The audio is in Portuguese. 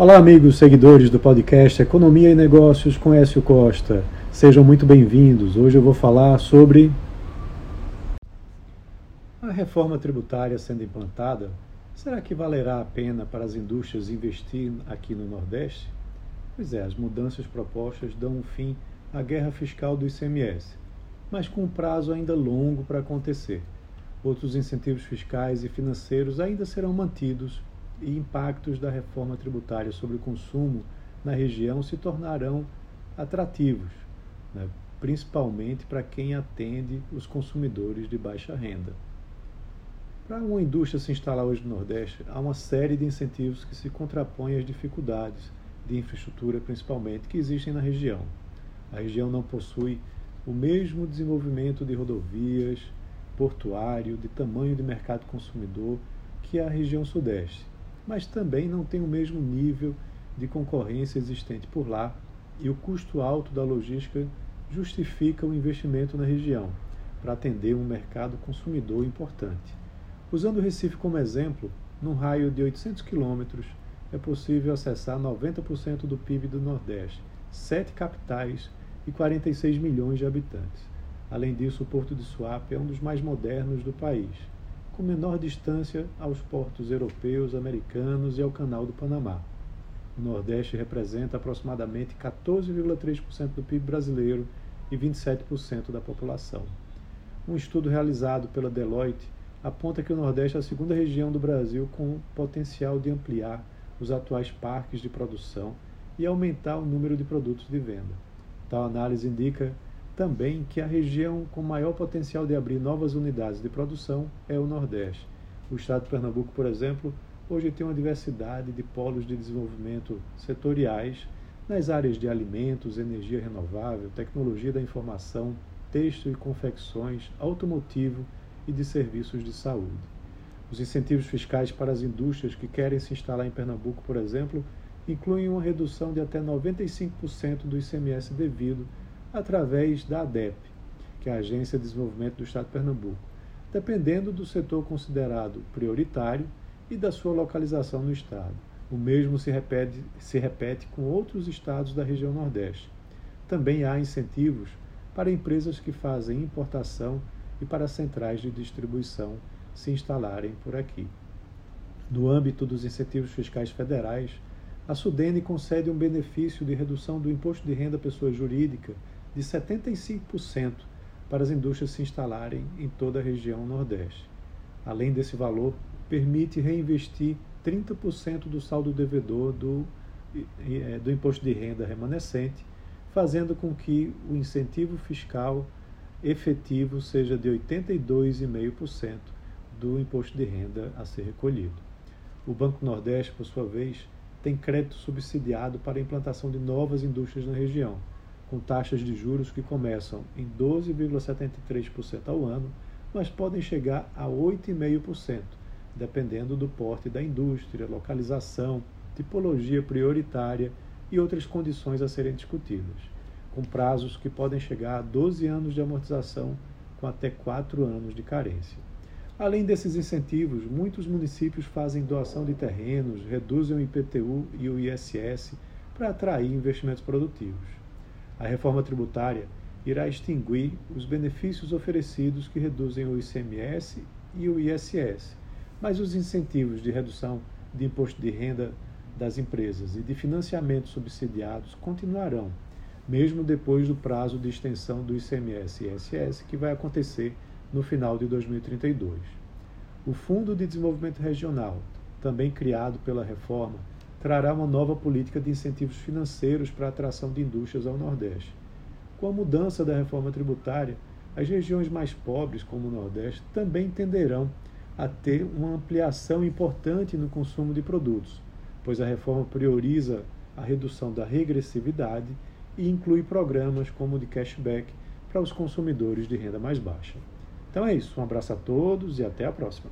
Olá, amigos seguidores do podcast Economia e Negócios com Écio Costa. Sejam muito bem-vindos. Hoje eu vou falar sobre a reforma tributária sendo implantada. Será que valerá a pena para as indústrias investir aqui no Nordeste? Pois é, as mudanças propostas dão um fim à guerra fiscal do ICMS, mas com um prazo ainda longo para acontecer. Outros incentivos fiscais e financeiros ainda serão mantidos e impactos da reforma tributária sobre o consumo na região se tornarão atrativos, né? principalmente para quem atende os consumidores de baixa renda. Para uma indústria se instalar hoje no Nordeste, há uma série de incentivos que se contrapõem às dificuldades de infraestrutura, principalmente, que existem na região. A região não possui o mesmo desenvolvimento de rodovias, portuário, de tamanho de mercado consumidor que a região Sudeste mas também não tem o mesmo nível de concorrência existente por lá e o custo alto da logística justifica o investimento na região para atender um mercado consumidor importante. Usando o Recife como exemplo, num raio de 800 quilômetros é possível acessar 90% do PIB do Nordeste, sete capitais e 46 milhões de habitantes. Além disso, o Porto de Suape é um dos mais modernos do país com menor distância aos portos europeus, americanos e ao Canal do Panamá. O Nordeste representa aproximadamente 14,3% do PIB brasileiro e 27% da população. Um estudo realizado pela Deloitte aponta que o Nordeste é a segunda região do Brasil com potencial de ampliar os atuais parques de produção e aumentar o número de produtos de venda. Tal análise indica também que a região com maior potencial de abrir novas unidades de produção é o Nordeste. O estado de Pernambuco, por exemplo, hoje tem uma diversidade de polos de desenvolvimento setoriais nas áreas de alimentos, energia renovável, tecnologia da informação, têxtil e confecções, automotivo e de serviços de saúde. Os incentivos fiscais para as indústrias que querem se instalar em Pernambuco, por exemplo, incluem uma redução de até 95% do ICMS devido através da ADEP, que é a Agência de Desenvolvimento do Estado de Pernambuco, dependendo do setor considerado prioritário e da sua localização no Estado. O mesmo se repete, se repete com outros estados da região Nordeste. Também há incentivos para empresas que fazem importação e para centrais de distribuição se instalarem por aqui. No âmbito dos incentivos fiscais federais, a Sudene concede um benefício de redução do imposto de renda à pessoa jurídica de 75% para as indústrias se instalarem em toda a região Nordeste. Além desse valor, permite reinvestir 30% do saldo devedor do, é, do imposto de renda remanescente, fazendo com que o incentivo fiscal efetivo seja de 82,5% do imposto de renda a ser recolhido. O Banco Nordeste, por sua vez, tem crédito subsidiado para a implantação de novas indústrias na região com taxas de juros que começam em 12,73% ao ano, mas podem chegar a 8,5%, dependendo do porte da indústria, localização, tipologia prioritária e outras condições a serem discutidas, com prazos que podem chegar a 12 anos de amortização, com até 4 anos de carência. Além desses incentivos, muitos municípios fazem doação de terrenos, reduzem o IPTU e o ISS para atrair investimentos produtivos. A reforma tributária irá extinguir os benefícios oferecidos que reduzem o ICMS e o ISS, mas os incentivos de redução de imposto de renda das empresas e de financiamento subsidiados continuarão, mesmo depois do prazo de extensão do ICMS e ISS, que vai acontecer no final de 2032. O Fundo de Desenvolvimento Regional, também criado pela reforma, trará uma nova política de incentivos financeiros para a atração de indústrias ao Nordeste. Com a mudança da reforma tributária, as regiões mais pobres, como o Nordeste, também tenderão a ter uma ampliação importante no consumo de produtos, pois a reforma prioriza a redução da regressividade e inclui programas como o de cashback para os consumidores de renda mais baixa. Então é isso, um abraço a todos e até a próxima.